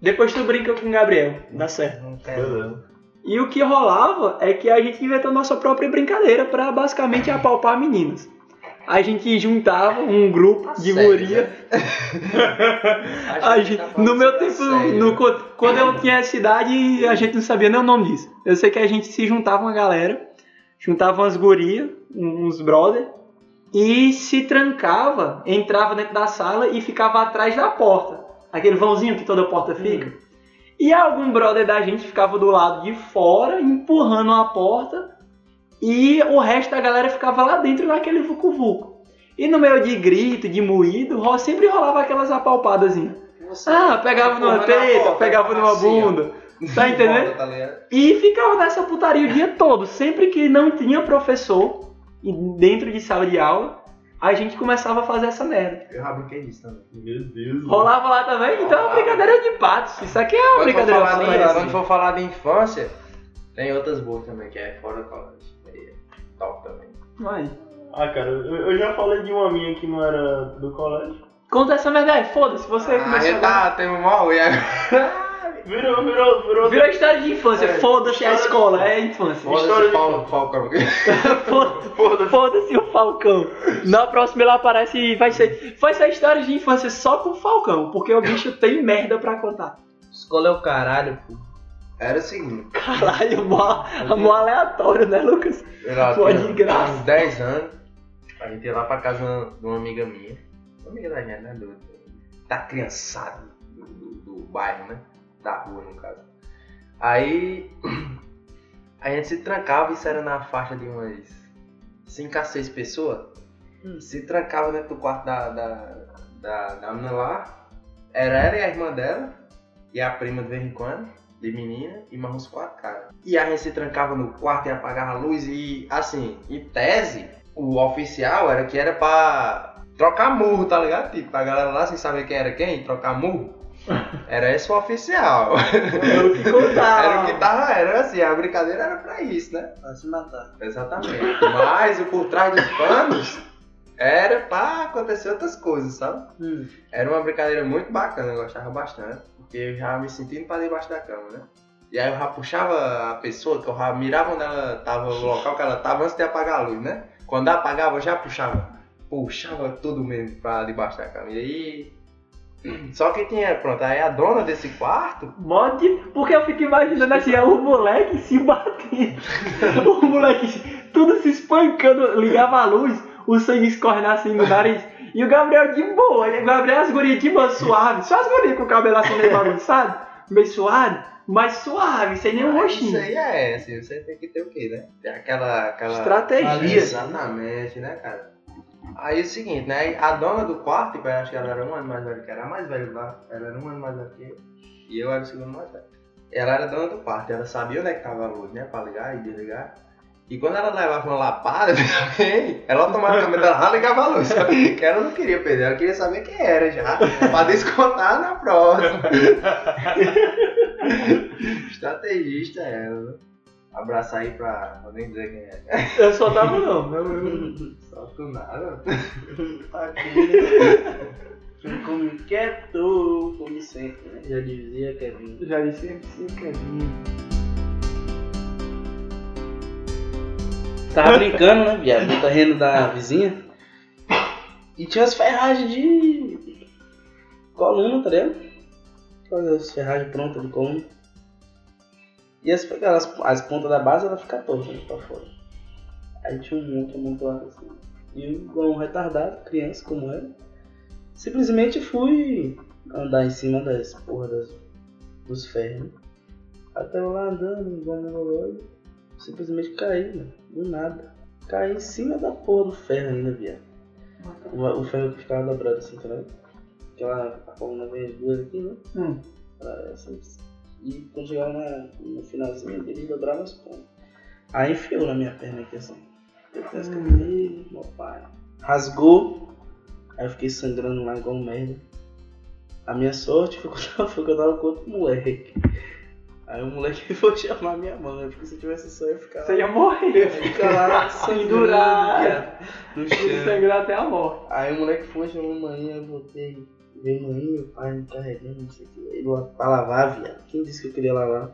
Depois tu brinca com o Gabriel, dá certo. Não quero. Beleza. E o que rolava é que a gente inventou nossa própria brincadeira pra basicamente apalpar meninas. A gente juntava um grupo de sério, guria. A gente- no meu tempo, no quando eu tinha essa idade, a gente não sabia nem o nome disso. Eu sei que a gente se juntava uma galera, juntava umas gurias, uns brother, e se trancava, entrava dentro da sala e ficava atrás da porta. Aquele vãozinho que toda porta fica. E algum brother da gente ficava do lado de fora, empurrando a porta, e o resto da galera ficava lá dentro naquele vucu-vucu. E no meio de grito, de moído, sempre rolava aquelas apalpadas. Ah, pegava numa teta, pegava numa bunda. Tá entendendo? Tá? E ficava nessa putaria o dia todo. Sempre que não tinha professor dentro de sala de aula, a gente começava a fazer essa merda. Eu já brinquei disso também. Meu Deus. Rolava lá também, então é uma brincadeira de patos. Isso aqui é uma Quando for, brincadeira falar de, de quando for falar de infância, tem outras boas também, que é fora do colégio. Aí é top também. Vai. Ah, cara, eu, eu já falei de uma minha que não era do colégio. Conta essa merda aí, foda-se, você Ah, a começou agora. tá, tem um mal e agora. Virou, virou, virou. Virou história de infância, É, foda-se a escola, é a infância. História de- Paulo Falcão. Foda- Foda-se o Falcão. Na próxima ele aparece e vai ser. Vai ser história de infância só com o Falcão, porque o bicho tem merda pra contar. Escola é o caralho, pô. Era o seguinte. Caralho, mó, mó aleatório, né, Lucas? Lá Pô, tinha de graça. uns 10 anos, a gente ia lá pra casa de uma amiga minha. Uma amiga da gente, né? Do, da criançada do, do, do bairro, né? Da rua, no caso. Aí a gente se trancava, isso era na faixa de umas 5 a 6 pessoas. Se trancava dentro do quarto da, da, da, da menina lá. Era ela e a irmã dela. E a prima de vez em quando, de menina, e mais uns quatro caras. E a gente se trancava no quarto e apagava a luz. E assim, em tese, o oficial era que era pra trocar murro, tá ligado? Tipo, a galera lá sem saber quem era quem, trocar murro. Era esse o oficial. Era o que contava. Era o que tava, era assim, a brincadeira era pra isso, né? Pra se matar. Exatamente. Mas o por trás dos panos era pra acontecer outras coisas, sabe? Hum. Era uma brincadeira muito bacana, eu gostava bastante. Porque eu já me sentia pra debaixo da cama, né? E aí eu já puxava a pessoa, que eu já mirava onde ela tava, o local que ela tava antes de apagar a luz, né? Quando apagava, eu já puxava. Puxava tudo mesmo pra debaixo da cama. E aí. Só que tinha, pronto, aí a dona desse quarto Mó de... Porque eu fico imaginando assim, é o moleque se batendo. o moleque tudo se espancando, ligava a luz, o sangue escorrendo assim no nariz. E o Gabriel de boa, o Gabriel as gurias de boa, suave. Só as gurias com o cabelo assim meio bagunçado, meio suado, mas suave, sem nenhum Isso roxinho. aí é, assim, você tem que ter o quê, né? Tem aquela. aquela... Estratégia. Exatamente, né, cara? Aí é o seguinte, né? A dona do quarto, tipo, eu acho que ela era um ano mais velha que era a mais velha lá. Ela era um ano mais velha que eu. E eu era o segundo mais velho. Ela era dona do quarto, ela sabia onde é que tava a luz, né? Pra ligar e desligar. E quando ela levava uma lapada de alguém, ela automaticamente ela ligava a luz. Que ela não queria perder, ela queria saber quem era já. Pra descontar na próxima. Estrategista ela, Abraço aí pra. Vou nem dizer quem é. Eu só tava não, eu, eu, Só tu nada. Quem come quieto, come sempre, né? Já dizia Kevin. já disse sim, Kevin. Tava brincando, né, viado? No terreno da vizinha. E tinha as ferragens de coluna, tá ligado? Fazer as ferragens prontas de coluna. E as, as, as pontas da base, ela fica torta né, pra fora. Aí tinha um monte amontoado assim. E eu, igual um retardado, criança como era, simplesmente fui andar em cima das porra das, dos ferros. Né? Até eu lá andando, igual um mongoloide, simplesmente caí, mano, do nada. Caí em cima da porra do ferro ainda, viado. O, o ferro que ficava dobrado assim, tá ligado? Aquela a coluna vem as duas aqui, né? Hum. E quando chegava na, no finalzinho, ele dobrava as pontas. Aí enfiou na minha perna aqui assim. Eu pensei que meu pai. Rasgou. Aí eu fiquei sangrando lá igual um merda. A minha sorte foi que eu tava, que eu tava com outro moleque. Aí o moleque foi chamar minha mãe, porque se eu tivesse só eu ia ficar Você ia morrer. Eu ia ficar lá sangrando, no chão. sangrar até a morte. Aí o moleque foi, chamou a mãe, eu voltei. Veio mãe, meu pai me carregando, não sei o que. Ele lá pra lavar, viado. Quem disse que eu queria lavar?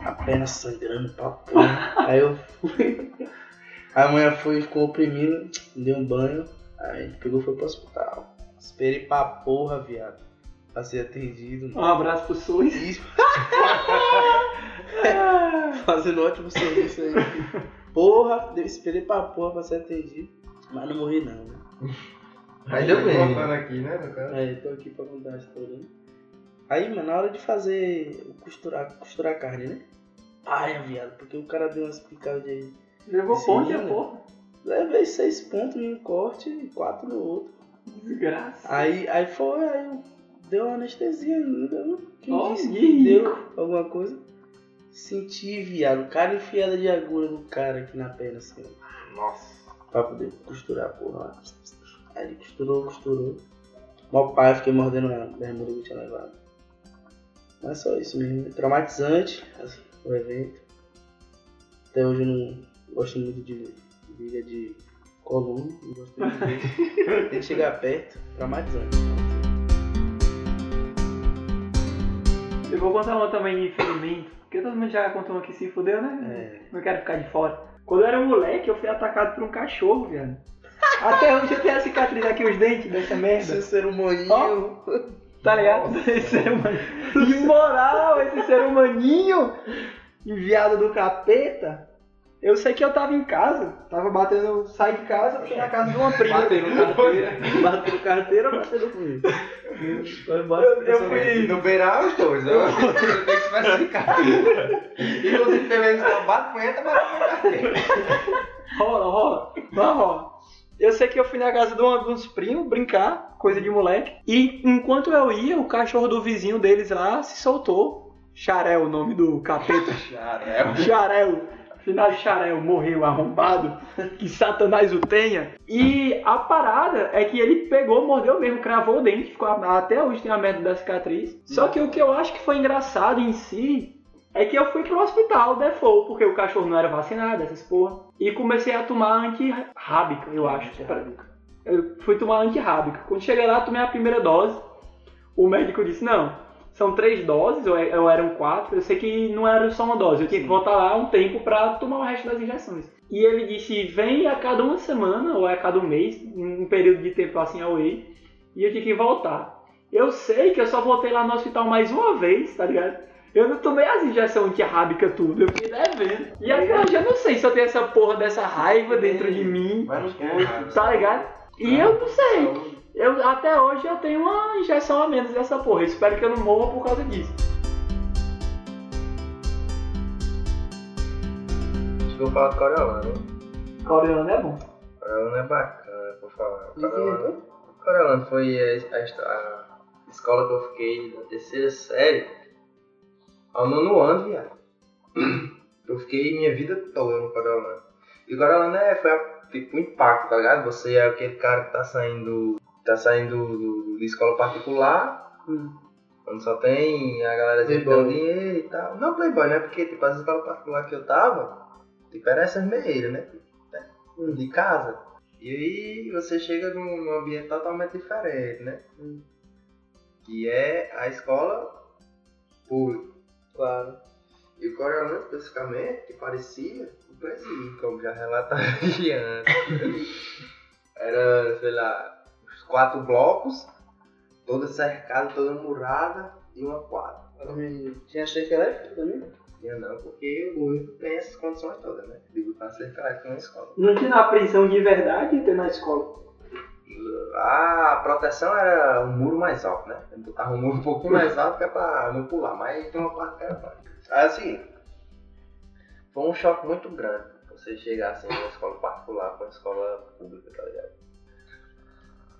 A perna sangrando pra porra. Aí eu fui. A mãe foi, ficou oprimindo, deu um banho. Aí pegou e foi pro hospital. Esperei pra porra, viado. Pra ser atendido. Um abraço pro SUS. Isso. Fazendo ótimo serviço aí. Porra, eu esperei pra porra pra ser atendido. Mas não morri não, né? Ainda bem. Voltando aqui, né, no caso? É, tô aqui pra contar a história. né? Aí, mano, na hora de fazer. costurar, costurar a carne, né? Ai, viado, porque o cara deu umas picadas de. Levou Sim, ponte a né? porra. Levei seis pontos em um corte e quatro no outro. Desgraça. Aí, aí foi, aí eu- deu anestesia ainda. né? Quem Ó, disse que deu alguma coisa? Senti, viado, cara enfiada de agulha do cara aqui na perna, assim, ó, Nossa. pra poder costurar a porra lá. Aí ele costurou, costurou. Meu pai, fiquei mordendo a bermuda que tinha levado. Mas só isso mesmo. Traumatizante assim, o evento. Até hoje eu não gosto muito de briga de coluna. Não gosto muito disso. Tem que chegar perto. Traumatizante. Eu vou contar uma também de ferimento, porque todo mundo já contou uma que se fudeu, né? É. Não quero ficar de fora. Quando eu era moleque, eu fui atacado por um cachorro, velho. Até hoje eu tenho a cicatriz aqui, os dentes dessa merda. Esse ser humaninho. Ó. Tá ligado? Esse ser humano. Imoral, esse ser humaninho enviado do capeta. Eu sei que eu tava em casa, tava batendo, saí de casa, fui na casa de uma prima. Batendo carteira. Batendo carteira batendo comigo? Vai embora. Eu, eu fui. No beiral os dois, eu tenho que especificar. Inclusive, também só bate punheta, mas Rola, rola, não rola. Eu sei que eu fui na casa de, uma, de uns primos brincar, coisa de moleque. E enquanto eu ia, o cachorro do vizinho deles lá se soltou. Xarel, o nome do capeta. Xarel. Xarel, final de Xarel, morreu arrombado, que Satanás o tenha. E a parada é que ele pegou, mordeu mesmo, cravou o dente, ficou, até hoje tem a merda da cicatriz. Só que o que eu acho que foi engraçado em si é que eu fui pro hospital default, porque o cachorro não era vacinado, essas porra. E comecei a tomar antirrábica, eu acho. Eu fui tomar antirrábica. Quando cheguei lá, tomei a primeira dose. O médico disse, não, são três doses, ou, é- ou eram quatro. Eu sei que não era só uma dose, eu tinha que voltar lá um tempo pra tomar o resto das injeções. E ele disse, vem a cada uma semana, ou a cada um mês, um período de tempo assim away, e eu tinha que voltar. Eu sei que eu só voltei lá no hospital mais uma vez, tá ligado? Eu não tomei as injeções antirrábica tudo, eu fiquei devendo. E até hoje eu não sei se eu tenho essa porra dessa raiva dentro de mim, Vai nos pontos. tá ligado? E eu não sei. Eu, até hoje eu tenho uma injeção a menos dessa porra. Eu espero que eu não morra por causa disso. Acho que eu vou falar do Coriolano. Coreano é bom. Coriolano é bacana, por falar. Coriolano, Coriolano foi a, a a escola que eu fiquei na terceira série ao nono ano, viado. Eu fiquei minha vida toda no Coriolano. E o Coriolano é, foi a- tipo um impacto, tá ligado? Você é aquele cara que tá saindo, tá saindo do, de escola particular, onde só tem a galera Playboy. dinheiro e tal. Não, Playboy, né? Porque tipo, as escolas particulares que eu tava, tipo, era essas meias, né? De casa. E aí você chega num, num ambiente totalmente diferente, né? Que é a escola pública. Claro. E o Coriolano, especificamente, que parecia um presídio, como já relataria antes. Era, sei lá, uns quatro blocos, toda cercada, toda murada e uma quadra. Tinha cerca elétrica também? Tinha não, porque o único tem essas condições todas, né? Digo, pra cerca elétrica na escola. Não tinha a prisão de verdade ter na escola. A proteção era um muro mais alto, né? Eu botava um muro um pouquinho mais alto que é pra não pular, mas tem uma parte que era. Aí assim, foi um choque muito grande você chegar assim numa escola particular pra uma escola pública, tá ligado?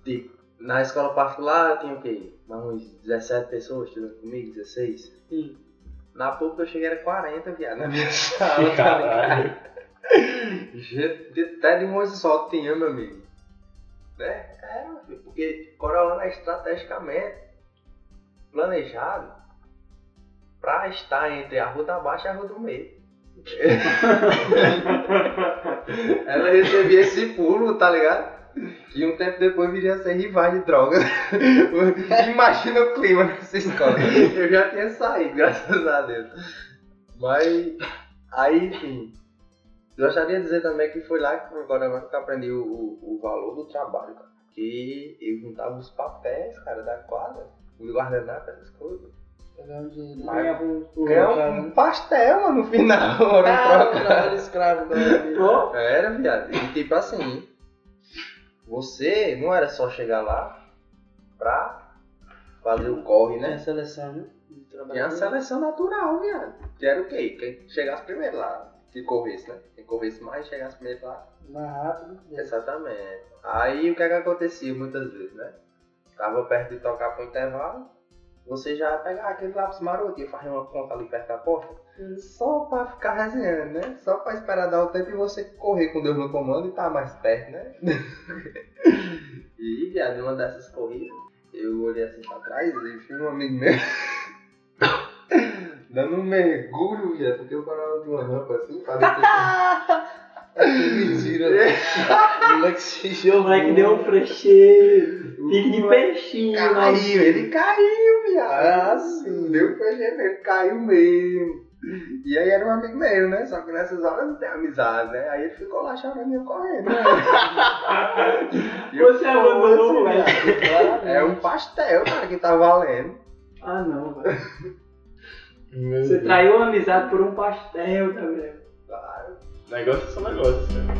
Tipo, na escola particular tinha o quê? Uns 17 pessoas estudando comigo, 16? Sim. Na pública eu cheguei era 40, viado, na minha sala, tá? Gente, até de um só tinha, meu amigo. Né? É, meu filho, porque Corolano é estrategicamente planejado pra estar entre a rua da baixa e a rua do meio. Ela recebia esse pulo, tá ligado? E um tempo depois viria a ser rivais de drogas. Imagina o clima nessa escola. Eu já tinha saído, graças a Deus. Mas, aí, enfim. Gostaria de dizer também que foi lá que agora que eu aprendi o, o, o valor do trabalho, cara. Que eu juntava os papéis, cara, da quadra, o guardanapo, essas coisas. Pegar um Ganhava um um né? pastel, mano, no final. Hora Ah, troca. trabalho escravo. Ó, Era, viado. E tipo assim, você não era só chegar lá pra fazer o corre, Tem a né? seleção, né? Tinha a seleção natural, viado. Que era o quê? Quem chegasse primeiro lá. Que corresse, né? Quem corresse mais chegasse primeiro lá. Mais rápido. Exatamente. Aí o que é que acontecia muitas vezes, né? Tava perto de tocar pro intervalo, você já pegava aquele lápis maroto e fazia uma conta ali perto da porta, só pra ficar resenhando, né? Só pra esperar dar o tempo e você correr com Deus no comando e tá mais perto, né? e, viado, numa dessas corridas, eu olhei assim pra trás e vi um amigo meu dando um mergulho, viado, porque eu parava de uma rampa assim, pra Mentira. o moleque se jogou. O moleque deu um frecheiro. Pique de peixinho. Caiu, mas- ele caiu, viado. Ah, sim. Deu pra ele, ele caiu mesmo. E aí era um amigo meu, né? Só que nessas horas não tem amizade, né? Aí ele ficou lá chorando e eu correndo. né? E eu, Você abandonou o "Pô, moleque. esse É um pastel, cara, que tá valendo. Ah, não, velho. Meu Você Deus. traiu a amizade por um pastel, Gabriel. Claro. Negócio são negócios, cara.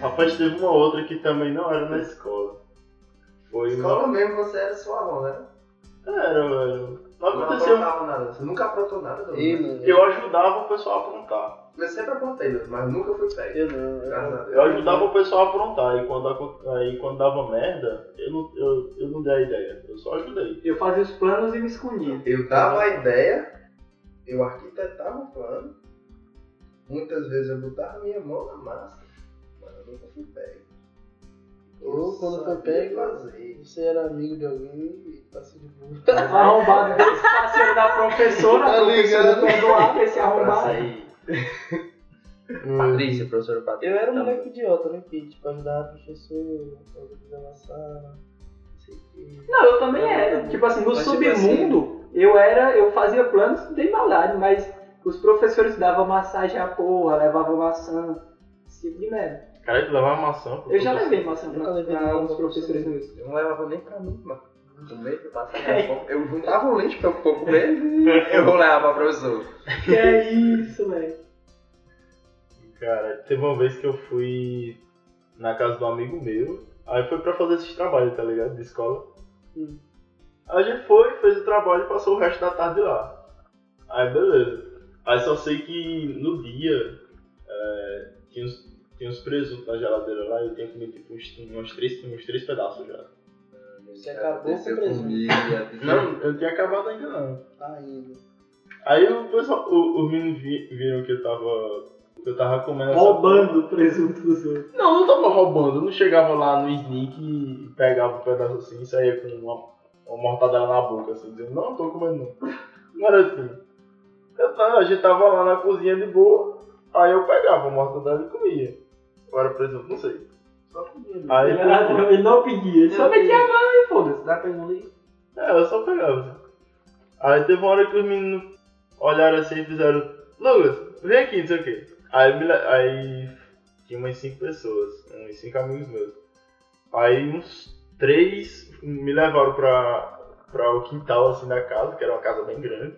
Rapaz, teve uma outra que também não era na escola. Foi Escola mesmo, você era suavão, né? uma... Era, velho. Não Não aconteceu. aprontava nada. Você nunca aprontou nada, não. Eu ajudava o pessoal a aprontar. Eu sempre aprontei, mas nunca fui pego. Eu não. Eu. Eu ajudava o pessoal a aprontar. E quando, aí, quando dava merda, eu não, eu, eu não dei a ideia. Eu só ajudei. Eu fazia os planos e me escondia. Eu dava a ideia, eu arquitetava o plano, muitas vezes eu botava a minha mão na massa, mas eu nunca fui pego. Ou quando foi pego, fazer. você era amigo de alguém e passou de burro. Arrombado desse parceiro da professora, Tá professora ligado? perdoava esse arrombado. Aí. Patrícia, professora Patrícia. Eu era um também. moleque idiota, né? Que tipo, ajudava a professora, organizava a sala, não sei o que. Não, eu também era. Tipo assim, no Mas, tipo submundo, eu era, eu fazia planos de maldade, mas os professores davam massagem à porra, levavam maçã, tipo de merda. Cara, tu levava maçã. Eu já professor. levei maçã pra, pra alguns pra professores meus. Eu não levava nem pra mim, mano. Com medo de passar minha fome. Eu juntava o lixo pra eu comer e eu vou levar pra professor. Que é isso, velho. Cara, teve uma vez que eu fui na casa do amigo meu, aí foi pra fazer esses trabalhos, tá ligado? De escola. Hum. A gente foi, fez o trabalho e passou o resto da tarde lá. Aí beleza. Aí só sei que no dia é, tinha, uns, tinha uns presuntos na geladeira lá e eu tinha comido tipo uns, uns, três, uns três pedaços já. Você acabou com o presunto. comigo, Não, eu não tinha acabado ainda não. Ainda. Aí o pessoal, o- os meninos vi- viram que eu tava. que eu tava comendo Roubando o presunto dos outros. Não, não tava roubando. Eu não chegava lá no sneak e pegava um pedaço assim e saía com uma, uma mortadela na boca, assim, dizendo, não, tô comendo não. Não era assim. Eu, não, a gente tava lá na cozinha de boa, aí eu pegava a mortadela e comia. Era presunto, não sei. Só comia. Aí, Ele, era- ele não pedia, ele só metia a mão e foda-se. Dá pra engolir? é, eu só pegava. Aí teve uma hora que os meninos olharam assim e fizeram, Lucas, vem aqui, não sei o quê. Aí, me aí tinha umas cinco pessoas, uns cinco amigos meus. Aí uns três me levaram pra, pra o quintal assim da casa, que era uma casa bem grande.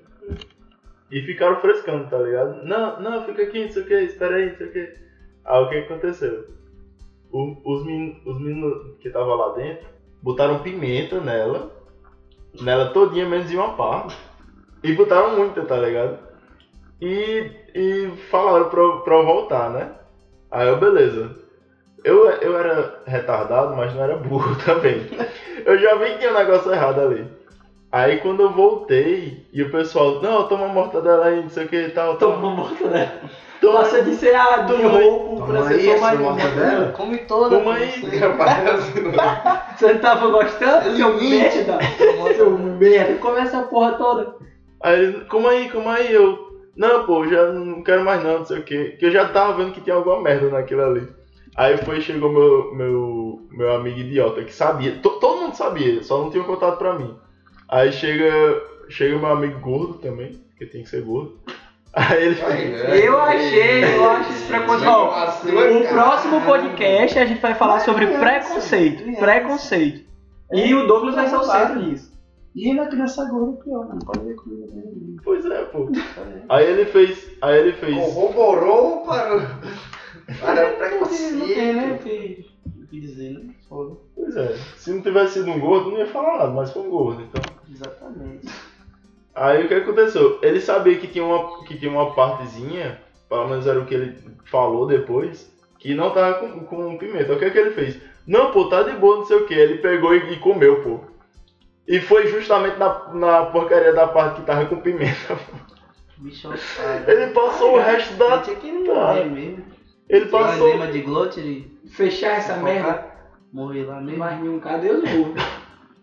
E ficaram frescando, tá ligado? Não, não, fica aqui, não sei o que, espera aí, não sei o que. Aí o que aconteceu? O- os, meninos, os meninos que estavam lá dentro botaram pimenta nela, nela todinha, menos em uma parte. E botaram muita, tá ligado? E, e falaram pra, pra eu voltar, né? Aí eu, beleza. Eu, eu era retardado, mas não era burro também. Eu já vi que tinha um negócio errado ali. Aí quando eu voltei, e o pessoal, não, toma mortadela aí, não sei o que e tal, toma, uma mortadela. Passa de ser a aí. roubo pra ser essa mais mortadela. Come toda. Toma aí. Você não tava gostando, seu merda? Seu merda, come essa porra toda. Aí ele, como aí, como aí? Eu, não, pô, já não quero mais não, não sei o que. Que eu já tava vendo que tinha alguma merda naquilo ali. Aí foi, chegou meu, meu, meu amigo idiota, que sabia, to- todo mundo sabia, só não tinha contado pra mim. Aí chega, chega meu amigo gordo também, porque tem que ser gordo. Aí ele Eu achei, eu acho esse preconceito. O próximo podcast a gente vai falar sobre preconceito. Preconceito. E o Douglas vai ser o centro disso. E na criança gorda, pior, não pode ver comida dele. Pois é, pô. Aí ele fez, aí ele fez, Corroborou para, para o Não tem, preconceito. né? Que que dizer, né? Foda. Pois é. Se não tivesse sido um gordo, não ia falar nada, mas foi um gordo, então. Exatamente. Aí o que aconteceu? Ele sabia que tinha uma, que tinha uma partezinha, pelo menos era o que ele falou depois, que não tava com, com pimenta. O que é que ele fez? Não, pô, tá de boa, não sei o que. Ele pegou e, e comeu, pô. E foi justamente na, na porcaria da parte que tava com pimenta. Bicho otário. Ele passou o resto da. Tinha que ele morrer mesmo. Ele Tinha passou. enzima de glote, ele Fechar essa merda. morrer lá mesmo. Mas nenhum cadê os burros?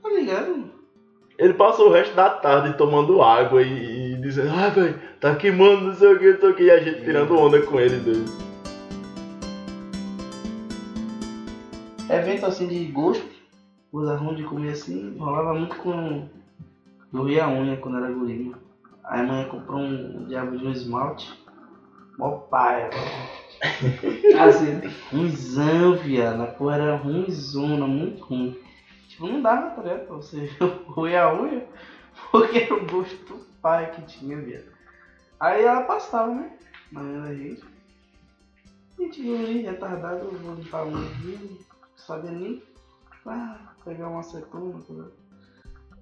Tá ligado? Ele passou o resto da tarde tomando água e, e dizendo, ah, velho, tá queimando, não sei o que, não sei o que, e a gente tirando onda com ele, doido. Evento assim de gosto, coisa ruim de comer assim, rolava muito com. Doía a unha quando era guri. mano. Aí a mãe comprou um diabo de um esmalte. Mó paia, Assim. ruimzão, viado. A porra era ruimzona, muito ruim. Tipo, não dava tarefa pra você roer a unha, porque era o gosto do pai que tinha, viado. Aí ela passava, né? Na unha da gente. A gente guri, retardado, eu vou limpar a unha aqui, não sabia nem ah, pegar uma acetona, coisa.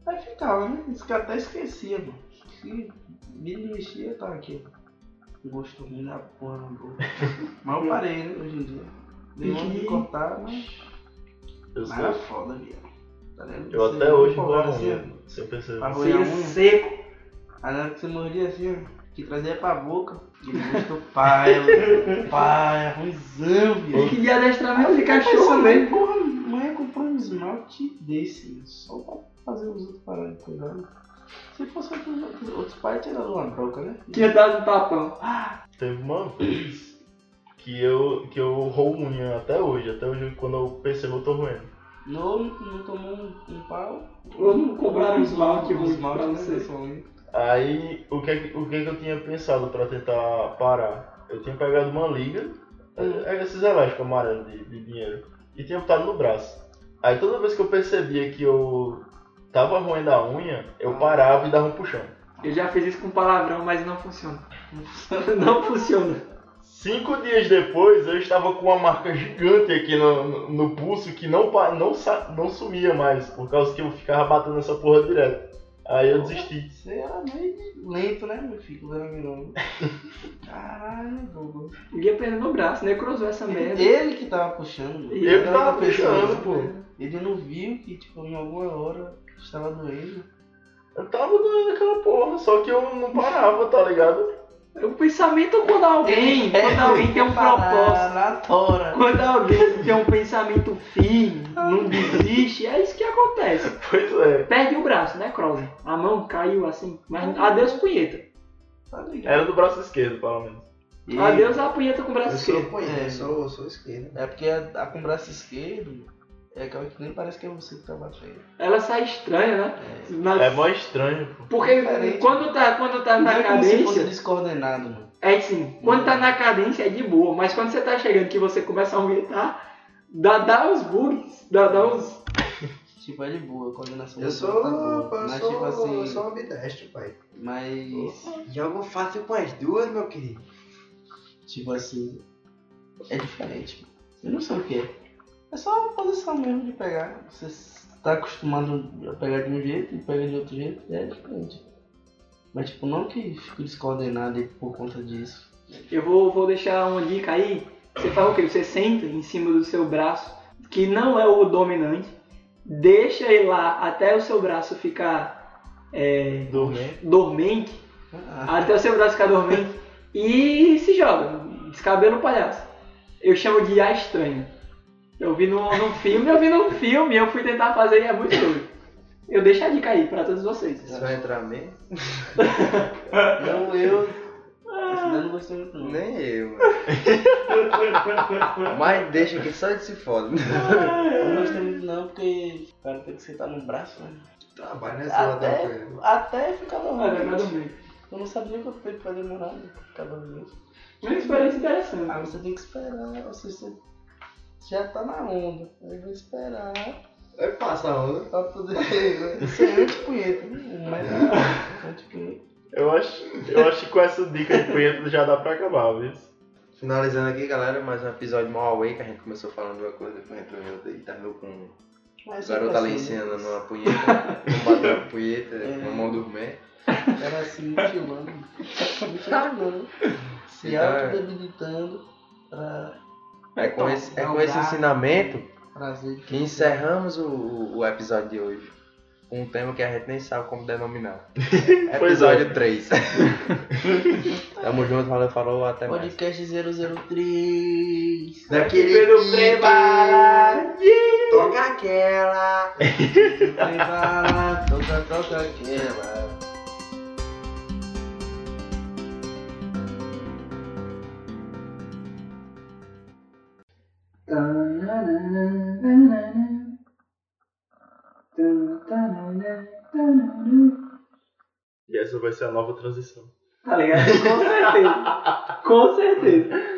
Aí ficava, né? Isso que eu até esquecia, mano. Se me mexia, tava aqui. Gosto ruim da porra na boca. Mas eu parei, né, hoje em dia. Dei uma de cortar, mas. Eu, Mas era foda, viado. Tá ligado? eu Você até hoje vou assim, sem perceber. pra roer a Seria unha. seco. Aí na hora que você mordia assim, ó, que trazia pra boca, e gosto pai, pai, ruimzão, viado. Que dia adestramento de cachorro mesmo. Porra, mãe comprou um esmalte desse, só pra fazer os outros pararem de cuidar. né? Se fosse outros, outros, outros pais, tinha dado uma broca, né? Tinha dado um tapão. Teve uma vez que eu, que eu roo unha até hoje, até hoje quando eu percebo eu tô roendo. Não, não tomou um, um pau. Ou não compraram um esmalte um ruim esmalte pra você. Aí o que, é o que, é que eu tinha pensado pra tentar parar? Eu tinha pegado uma liga, é, esses elásticos amarelos de, de dinheiro, e tinha botado no braço. Aí toda vez que eu percebia que eu tava roendo a unha, eu parava e dava um puxão. Eu já fiz isso com palavrão, mas não funciona. Não funciona. Cinco dias depois, eu estava com uma marca gigante aqui no, no, no pulso que não, não, não sumia mais, por causa que eu ficava batendo essa porra direto. Aí eu desisti. Você era meio lento, né, meu filho, quando era menor. Caralho, Google. Ninguém perdeu no braço, necrosou essa merda. Ele que tava puxando. Ele Ele que tava puxando, pô. Ele não viu que, tipo, em alguma hora estava doendo. Eu tava doendo aquela porra, só que eu não parava, tá ligado? O pensamento quando alguém, É, quando alguém tem um propósito, quando alguém tem um pensamento firme, não desiste, é isso que acontece. Pois é. Perde o braço, necrose. A mão caiu assim, mas adeus punheta. Tá ligado? Era do braço esquerdo, pelo menos. E- Adeus a punheta com o braço Eu sou esquerdo. punheta, É. eu sou, sou esquerda. É porque a, a com o braço esquerdo é aquela que nem parece que é você que tá batendo. Ela sai estranha, né? Na- É mó estranho, pô. Porque quando tá, quando tá Não na é como se fosse cadência, descoordenado, mano. é assim, quando tá na cadência é de boa, mas quando você tá chegando que você começa a aumentar, dá, dá uns bugs, dá, dá uns. Tipo, é de boa, a coordenação Eu sou, tá boa. eu Mas sou, tipo assim, eu sou ambidestro, pai. mas Jogo fácil com as duas, meu querido. tipo assim, é diferente. Eu não sei o que é. É só a posição mesmo de pegar. Você tá acostumado a pegar de um jeito e pega de outro jeito, é diferente. Mas tipo, não que fico descoordenado por conta disso. Eu vou, vou deixar uma dica aí. Você faz o quê? Você senta em cima do seu braço, que não é o dominante, deixa ele lá até o seu braço ficar é, Dormente. dormente, Ah, até o seu braço ficar dormente, e se joga, descabela o palhaço. Eu chamo de A estranho. Eu vi num, num filme, eu vi num filme, eu fui tentar fazer e é muito doido. Eu deixo a dica aí pra todos vocês. Isso vai entrar mesmo? não, eu. Não gostei muito não. Nem eu, mano. Mas deixa que só ele se foda. Eu não gostei muito não, porque o cara tem que sentar no braço, né? Trabalho nessa hora da Até, coisa. até ficar dormir. Eu não sabia quanto tempo vai demorar né? ficar dormindo. Uma experiência interessante. Ah, você tem que esperar, você, você já tá na onda. Aí vai esperar Vai passar a onda. pra poder. Isso é anti-punheta, né? Mas anti-punheta. Eu acho, eu acho que com essa dica de punheta já dá pra acabar, viu? Finalizando aqui, galera, mais um episódio mal away, que a gente começou falando de uma coisa, depois entrou em outra e terminou com o Mas garoto era ali assim, ensinando numa punheta, não bateu uma punheta, É. com a mão dormir. Era assim, mutilando. Mutilando. Se Então, é. autodebilitando pra É com esse, é com esse ensinamento prazer. que encerramos o, o, episódio de hoje. Com um tema que a gente nem sabe como denominar. É. Episódio 3. Tamo junto, valeu, falou, até mais. Podcast 003. Daquele Pelo pique. preparo. Toca aquela. Prepara, toca, toca aquela. E essa vai ser a nova transição. Tá ligado? Com certeza. Com certeza.